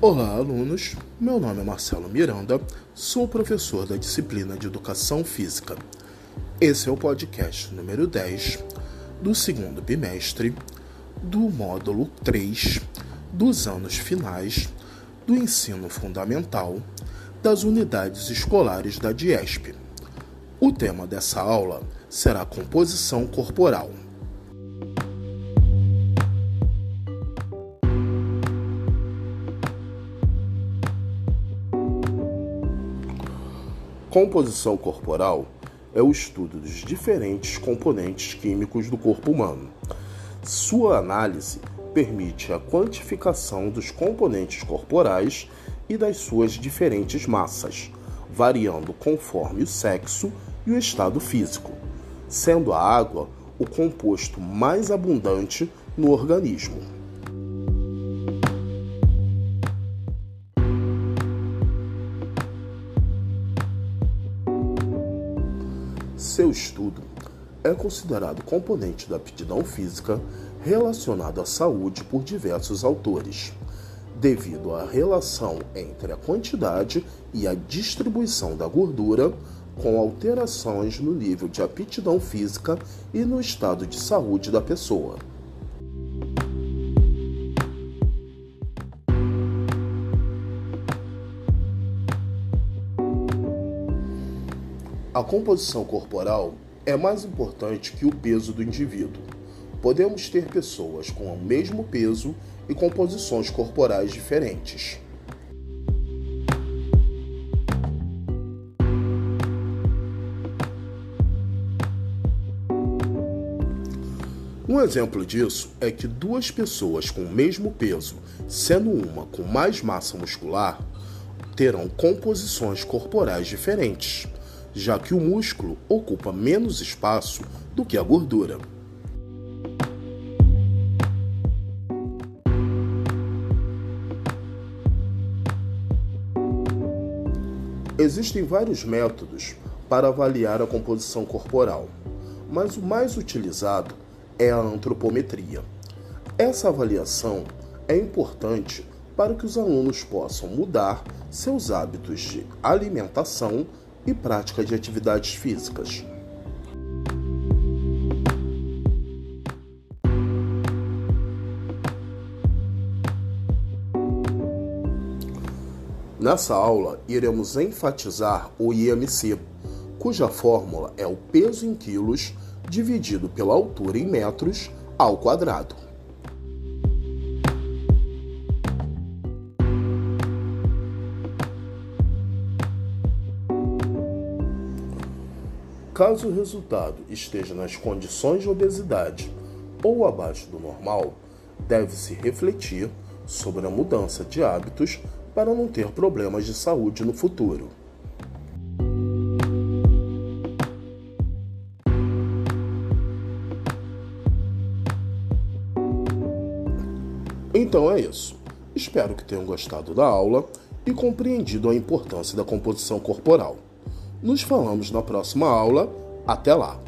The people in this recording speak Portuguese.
Olá, alunos. Meu nome é Marcelo Miranda, sou professor da disciplina de Educação Física. Esse é o podcast número 10 do segundo bimestre do módulo 3 dos anos finais do ensino fundamental das unidades escolares da DIESP. O tema dessa aula será composição corporal. Composição corporal é o estudo dos diferentes componentes químicos do corpo humano. Sua análise permite a quantificação dos componentes corporais e das suas diferentes massas, variando conforme o sexo e o estado físico, sendo a água o composto mais abundante no organismo. Seu estudo é considerado componente da aptidão física relacionado à saúde por diversos autores, devido à relação entre a quantidade e a distribuição da gordura com alterações no nível de aptidão física e no estado de saúde da pessoa. A composição corporal é mais importante que o peso do indivíduo. Podemos ter pessoas com o mesmo peso e composições corporais diferentes. Um exemplo disso é que duas pessoas com o mesmo peso, sendo uma com mais massa muscular, terão composições corporais diferentes já que o músculo ocupa menos espaço do que a gordura. Existem vários métodos para avaliar a composição corporal, mas o mais utilizado é a antropometria. Essa avaliação é importante para que os alunos possam mudar seus hábitos de alimentação e prática de atividades físicas. Nessa aula, iremos enfatizar o IMC, cuja fórmula é o peso em quilos dividido pela altura em metros ao quadrado. Caso o resultado esteja nas condições de obesidade ou abaixo do normal, deve-se refletir sobre a mudança de hábitos para não ter problemas de saúde no futuro. Então é isso. Espero que tenham gostado da aula e compreendido a importância da composição corporal. Nos falamos na próxima aula. Até lá!